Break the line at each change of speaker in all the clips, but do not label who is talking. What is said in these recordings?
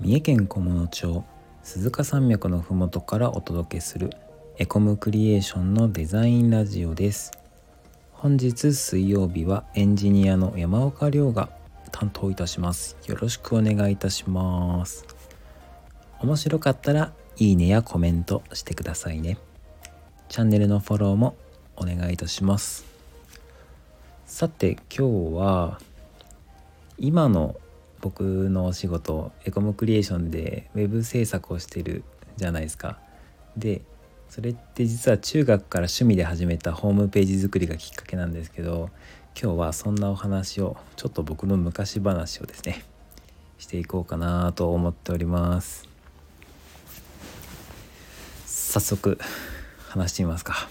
三重県菰野町鈴鹿山脈のふもとからお届けするエコムクリエーションのデザインラジオです。本日水曜日はエンジニアの山岡亮が担当いたします。よろしくお願いいたします。面白かったらいいねやコメントしてくださいね。チャンネルのフォローもお願いいたします。さて今日は今の僕のお仕事エコムクリエーションでウェブ制作をしてるじゃないですか。でそれって実は中学から趣味で始めたホームページ作りがきっかけなんですけど今日はそんなお話をちょっと僕の昔話をですねしていこうかなと思っております。早速話してみますか。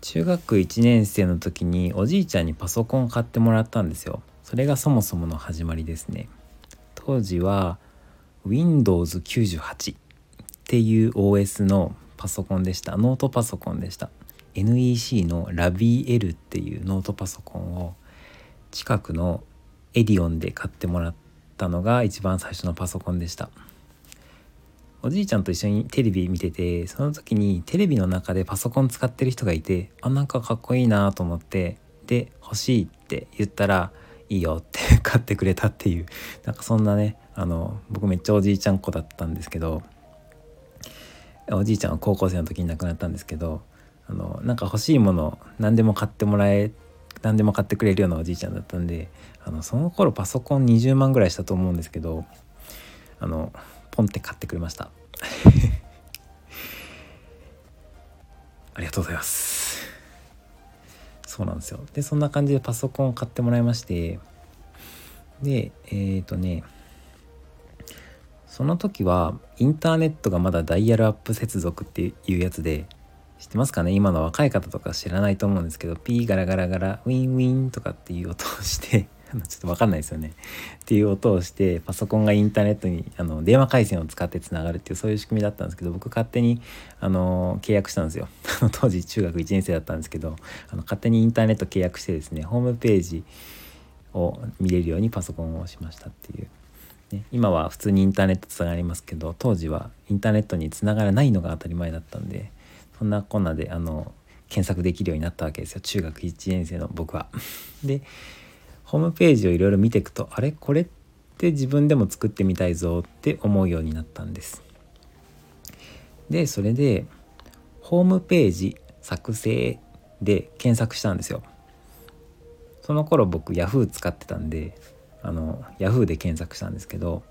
中学1年生の時におじいちゃんにパソコンを買ってもらったんですよ。それがそもそもの始まりですね。当時は Windows98 っていう OS のパソコンでした。ノートパソコンでした。NEC の LaViEL っていうノートパソコンを近くのエディオンで買ってもらったのが一番最初のパソコンでした。おじいちゃんと一緒にテレビ見ててその時にテレビの中でパソコン使ってる人がいてあなんかかっこいいなと思ってで欲しいって言ったらいいよって買ってくれたっていう。なんかそんなねあの僕めっちゃおじいちゃん子だったんですけどおじいちゃんは高校生の時に亡くなったんですけどあのなんか欲しいもの何でも買ってもらえ何でも買ってくれるようなおじいちゃんだったんであのその頃パソコン20万ぐらいしたと思うんですけどあのポンって買ってくれました。ありがとうございます。そうなんですよ。でそんな感じでパソコンを買ってもらいましてでえっ、ー、とねその時はインターネットがまだダイヤルアップ接続っていうやつで知ってますかね？今の若い方とか知らないと思うんですけどピーガラガラガラウィンウィンとかっていう音をして ちょっと分かんないですよね。っていう音をしてパソコンがインターネットにあの電話回線を使ってつながるっていうそういう仕組みだったんですけど僕勝手にあの契約したんですよ。の当時中学1年生だったんですけどあの勝手にインターネット契約してですねホームページを見れるようにパソコンをしましたっていう。ね、今は普通にインターネットつながりますけど当時はインターネットにつながらないのが当たり前だったんでそんなこんなであの検索できるようになったわけですよ中学1年生の僕は。でホームページをいろいろ見ていくとあれ？これって自分でも作ってみたいぞって思うようになったんです。でそれでホームページ作成で検索したんですよ。その頃僕 Yahoo 使ってたんであの Yahoo で検索したんですけど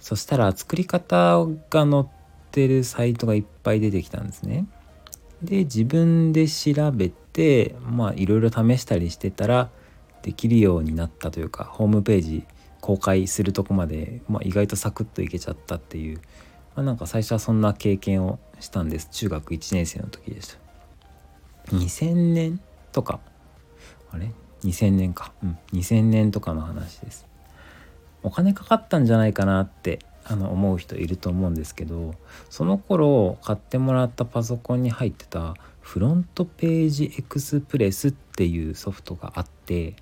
そしたら作り方が載ってるサイトがいっぱい出てきたんですね。で自分で調べてまあいろいろ試したりしてたらできるようになったというかホームページ公開するとこまで、まあ、意外とサクッといけちゃったっていう、まあ、なんか最初はそんな経験をしたんです。中学1年生の時でした。2000年とか。あれ？2000年か。うん。2000年とかの話です。お金かかったんじゃないかなってあの思う人いると思うんですけどその頃買ってもらったパソコンに入ってたフロントページエクスプレスっていうソフトがあって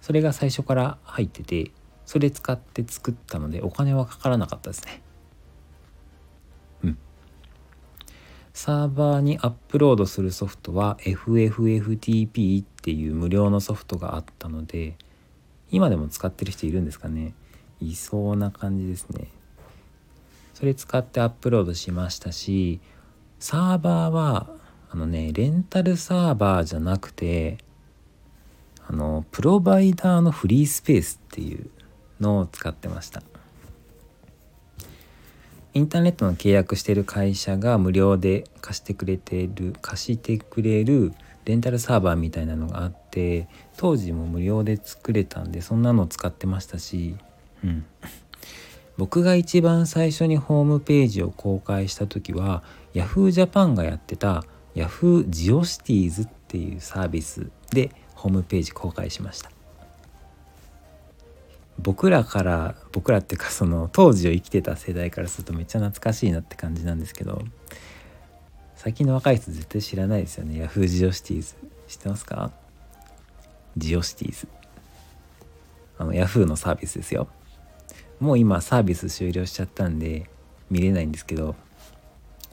それが最初から入っててそれ使って作ったのでお金はかからなかったですね。サーバーにアップロードするソフトは FFFTP っていう無料のソフトがあったので今でも使ってる人いるんですかね？いそうな感じですね。それ使ってアップロードしましたしサーバーはあのねレンタルサーバーじゃなくてあのプロバイダーのフリースペースっていうのを使ってました。インターネットの契約してる会社が無料で貸してくれてる貸してくれるレンタルサーバーみたいなのがあって当時も無料で作れたんでそんなの使ってましたし、うん、僕が一番最初にホームページを公開した時は Yahoo! ジャパンがやってた Yahoo! ジオシティーズっていうサービスでホームページ公開しました僕らから僕らっていうかその当時を生きてた世代からするとめっちゃ懐かしいなって感じなんですけど最近の若い人絶対知らないですよね。Yahoo ジオシティーズ。知ってますか？ジオシティーズ。あの Yahoo のサービスですよ。もう今サービス終了しちゃったんで見れないんですけど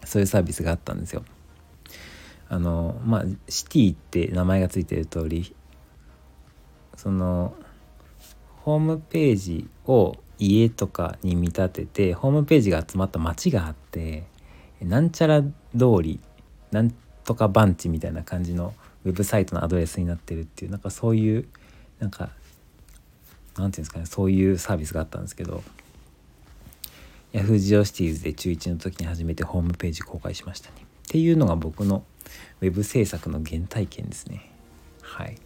そういうサービスがあったんですよ。あのまあシティって名前が付いてる通りそのホームページを家とかに見立ててホームページが集まった街があってなんちゃら通りなんとか番地みたいな感じのウェブサイトのアドレスになってるっていうなんかそういうなんかなんていうんですかねそういうサービスがあったんですけど Yahoo! ジオシティーズで中1の時に初めてホームページ公開しましたね。っていうのが僕のウェブ制作の原体験ですね。はい、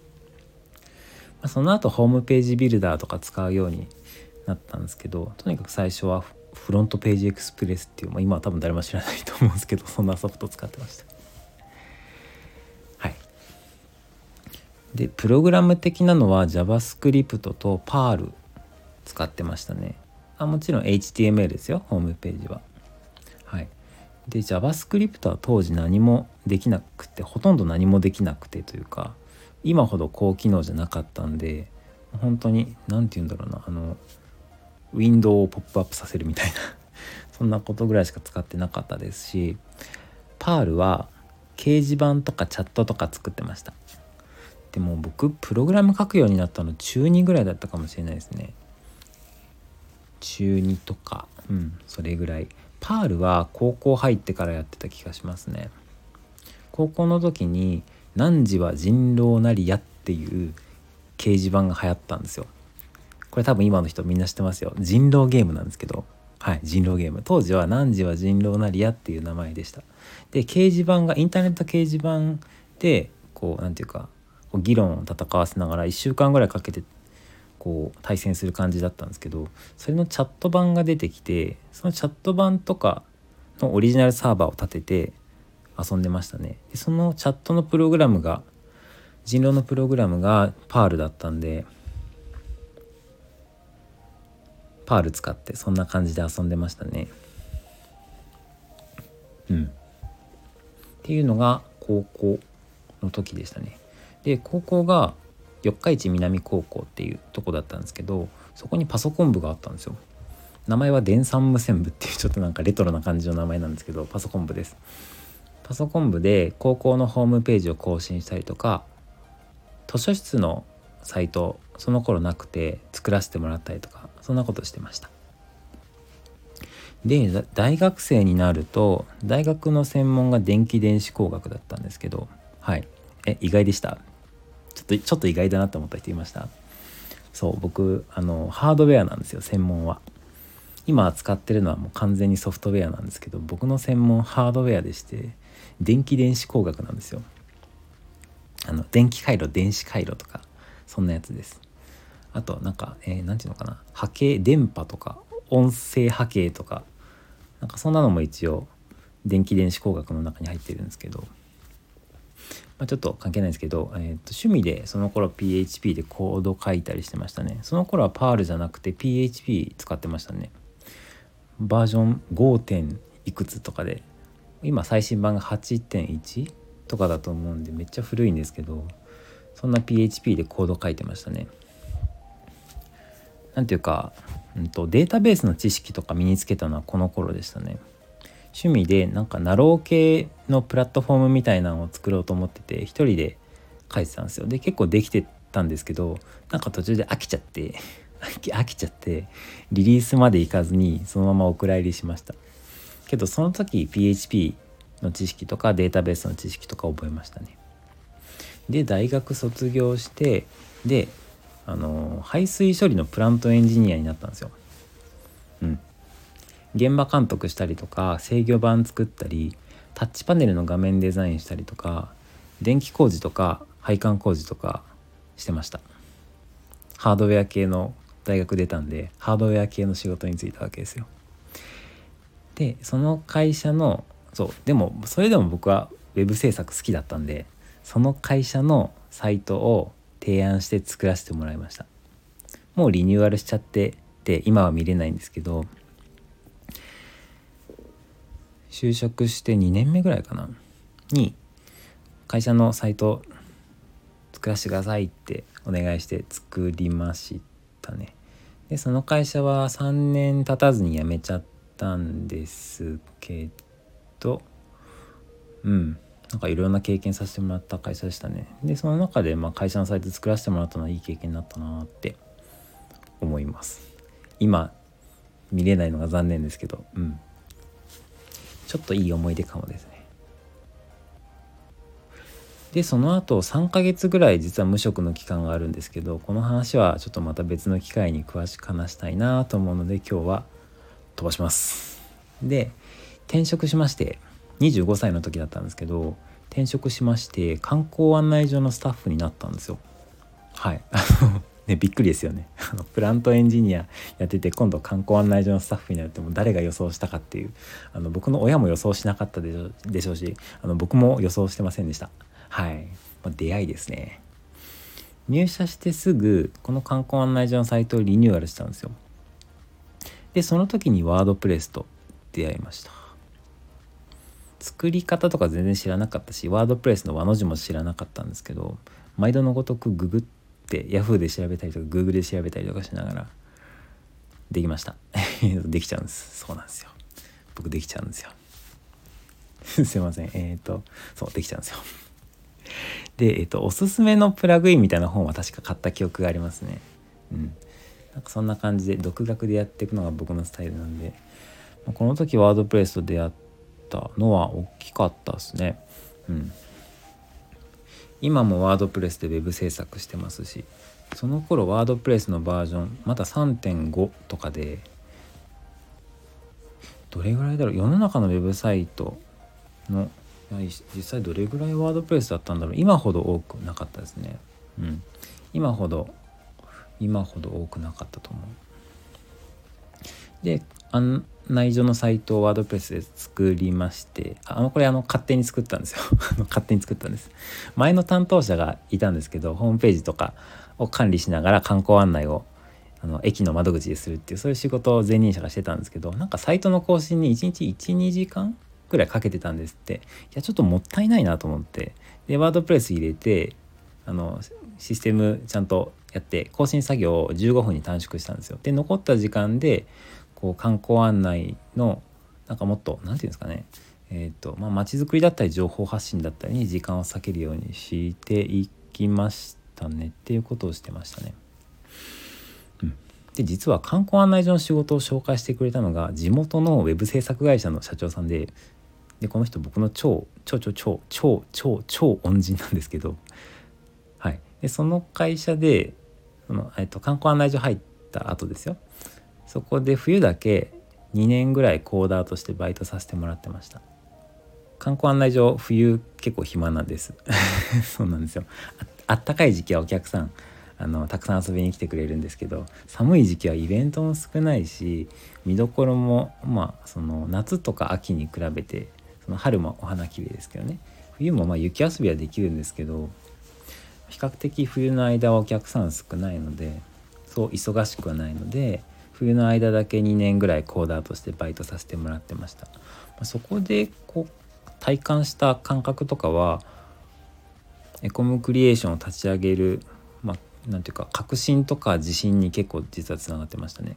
その後ホームページビルダーとか使うようになったんですけどとにかく最初はフロントページエクスプレスっていう、まあ、今は多分誰も知らないと思うんですけどそんなソフト使ってました。はい。でプログラム的なのは JavaScript と Perl 使ってましたね。あもちろん HTML ですよホームページは。はい。で JavaScript は当時何もできなくてほとんど何もできなくてというか今ほど高機能じゃなかったんで本当に何て言うんだろうなあのウィンドウをポップアップさせるみたいな そんなことぐらいしか使ってなかったですしパールは掲示板とかチャットとか作ってました。でも僕プログラム書くようになったの中2ぐらいだったかもしれないですね。中2とかうんそれぐらい。パールは高校入ってからやってた気がしますね。高校の時に「汝は人狼なりや」っていう掲示板が流行ったんですよ。これ多分今の人みんな知ってますよ。人狼ゲームなんですけど。はい人狼ゲーム。当時は何時は人狼なりやっていう名前でした。で掲示板がインターネット掲示板でこう何て言うかこう議論を戦わせながら1週間ぐらいかけてこう対戦する感じだったんですけどそれのチャット版が出てきてそのチャット版とかのオリジナルサーバーを立てて遊んでましたね。でそのチャットのプログラムが人狼のプログラムがパールだったんでパール使ってそんな感じで遊んでましたね。うん。っていうのが高校の時でしたね。で高校が四日市南高校っていうとこだったんですけどそこにパソコン部があったんですよ。名前は電算無線部っていうちょっとなんかレトロな感じの名前なんですけどパソコン部です。パソコン部で高校のホームページを更新したりとか図書室のサイトその頃なくて作らせてもらったりとかそんなことしてました。で大学生になると大学の専門が電気電子工学だったんですけどはい。え意外でした？ちょっとちょっと意外だなと思った人いました？そう僕あのハードウェアなんですよ専門は。今使ってるのはもう完全にソフトウェアなんですけど僕の専門ハードウェアでして電気電子工学なんですよ。あの電気回路電子回路とかそんなやつです。あとなんかえー、て言うのかな。波形電波とか音声波形とかなんかそんなのも一応電気電子工学の中に入ってるんですけど、まあ、ちょっと関係ないんですけど、えー、と趣味でその頃 PHP でコード書いたりしてましたね。その頃は PARL じゃなくて PHP 使ってましたね。バージョン 5. 点いくつとかで今最新版が8.1とかだと思うんでめっちゃ古いんですけどそんな PHP でコード書いてましたね何ていうか、うんと、データベースの知識とか身につけたのはこの頃でしたね。趣味でなんかナロー系のプラットフォームみたいなのを作ろうと思ってて一人で書いてたんですよ。で結構できてたんですけどなんか途中で飽きちゃって 飽きちゃってリリースまで行かずにそのままお蔵入りしました。けどその時 PHP の知識とかデータベースの知識とか覚えましたね。で大学卒業してであの排水処理のプラントエンジニアになったんですよ。うん。現場監督したりとか制御盤作ったりタッチパネルの画面デザインしたりとか電気工事とか配管工事とかしてましたハードウェア系の大学出たんでハードウェア系の仕事に就いたわけですよでその会社のそうでもそれでも僕は web 制作好きだったんでその会社のサイトを提案して作らせてもらいました。もうリニューアルしちゃってて今は見れないんですけど就職して2年目ぐらいかなに会社のサイト作らせてくださいってお願いして作りましたね。でその会社は3年経たずに辞めちゃってたんですけどうん。なんかいろんな経験させてもらった会社でしたね。でその中でまあ会社のサイト作らせてもらったのはいい経験になったなって思います。今見れないのが残念ですけどうん。ちょっといい思い出かもですね。でその後3ヶ月ぐらい実は無職の期間があるんですけどこの話はちょっとまた別の機会に詳しく話したいなと思うので今日は飛ばします。で転職しまして25歳の時だったんですけど転職しまして観光案内所のスタッフになったんですよ。はい。ね、びっくりですよね。プラントエンジニアやってて今度観光案内所のスタッフになるっても誰が予想したかっていうあの僕の親も予想しなかったでしょでしょうしあの僕も予想してませんでした。はい、まあ、出会いですね。入社してすぐこの観光案内所のサイトをリニューアルしたんですよ。でその時にワードプレスと出会いました。作り方とか全然知らなかったしワードプレスの和の字も知らなかったんですけど毎度のごとくググって Yahoo で調べたりとか Google で調べたりとかしながらできました。できちゃうんです。そうなんですよ。僕できちゃうんですよ。すいません。えっ、ー、とそうできちゃうんですよ。で、えっ、ー、と、おすすめのプラグインみたいな本は確か買った記憶がありますね。うん。なんかそんな感じで、独学でやっていくのが僕のスタイルなんで、まこの時ワードプレスと出会ったのは大きかったですね。うん。今もワードプレスで web 制作してますし、その頃ワードプレスのバージョン、まだ3.5とかで、どれぐらいだろう？世の中のウェブサイトの実際どれぐらいワードプレスだったんだろう？今ほど多くなかったですねうん今ほど今ほど多くなかったと思う。で案内所のサイトをワードプレスで作りましてあのこれあの勝手に作ったんですよ。勝手に作ったんです。前の担当者がいたんですけどホームページとかを管理しながら観光案内をあの駅の窓口でするっていうそういう仕事を前任者がしてたんですけどなんかサイトの更新に1日12時間くらいかけてたんですって。いやちょっともったいないなと思って。でワードプレス入れてあのシステムちゃんとやって更新作業を15分に短縮したんですよ。で残った時間でこう観光案内のなんかもっと何て言うんですかね。えっ、ー、とまあ街づくりだったり情報発信だったりに時間を割けるようにしていきましたね。っていうことをしてましたね。うん、で実は観光案内所の仕事を紹介してくれたのが地元のウェブ制作会社の社長さんででこの人僕の超超超超超超超恩人なんですけど。はい。でその会社でその、えっと、観光案内所入った後ですよ。そこで冬だけ2年ぐらいコーダーとしてバイトさせてもらってました。観光案内所冬結構暇なんです。そうなんですよ。あったかい時期はお客さんあのたくさん遊びに来てくれるんですけど寒い時期はイベントも少ないし見どころもまあその夏とか秋に比べてその春もお花綺麗ですけどね。冬もまあ雪遊びはできるんですけど比較的冬の間はお客さん少ないのでそう忙しくはないので冬の間だけ2年ぐらいコーダーとしてバイトさせてもらってました、そこでこう体感した感覚とかはエコムクリエーションを立ち上げるまあ何ていうか革新とか自信に結構実はつながってましたね。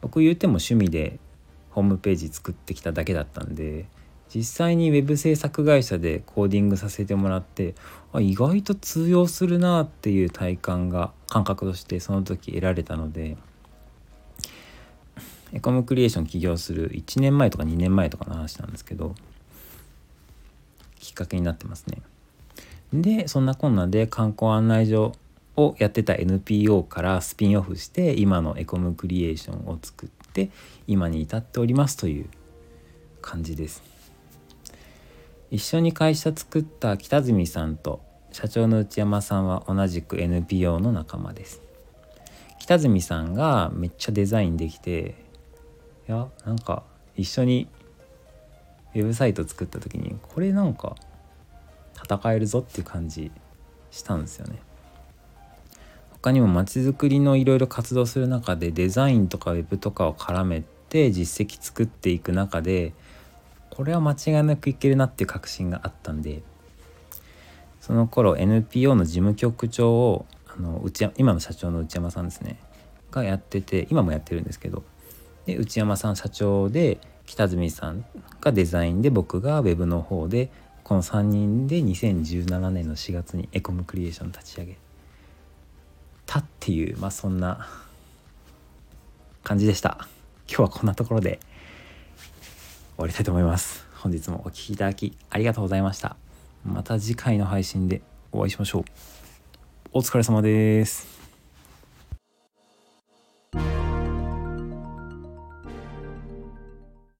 僕言うても趣味でホームページ作ってきただけだったんで実際に web 制作会社でコーディングさせてもらってあ意外と通用するなっていう体感が感覚としてその時得られたのでエコムクリエーション起業する1年前とか2年前とかの話なんですけどきっかけになってますね。でそんなこんなで観光案内所をやってた NPO からスピンオフして今のエコムクリエーションを作って今に至っておりますという感じです。一緒に会社作った北住さんと社長の内山さんは同じく NPO の仲間です。北住さんがめっちゃデザインできていやなんか一緒にウェブサイト作った時にこれなんか戦えるぞっていう感じしたんですよね。他にもまちづくりのいろいろ活動する中でデザインとかウェブとかを絡めて実績作っていく中でこれは間違いなくいけるなっていう確信があったんでその頃 NPO の事務局長をあの内今の社長の内山さんですねがやってて今もやってるんですけどで内山さん社長で北住さんがデザインで僕がウェブの方でこの3人で2017年の4月にエコムクリエーション立ち上げたっていうまあそんな感じでした。今日はこんなところで。終わりたいと思います。本日もお聴きいただきありがとうございました。また次回の配信でお会いしましょう。お疲れ様です。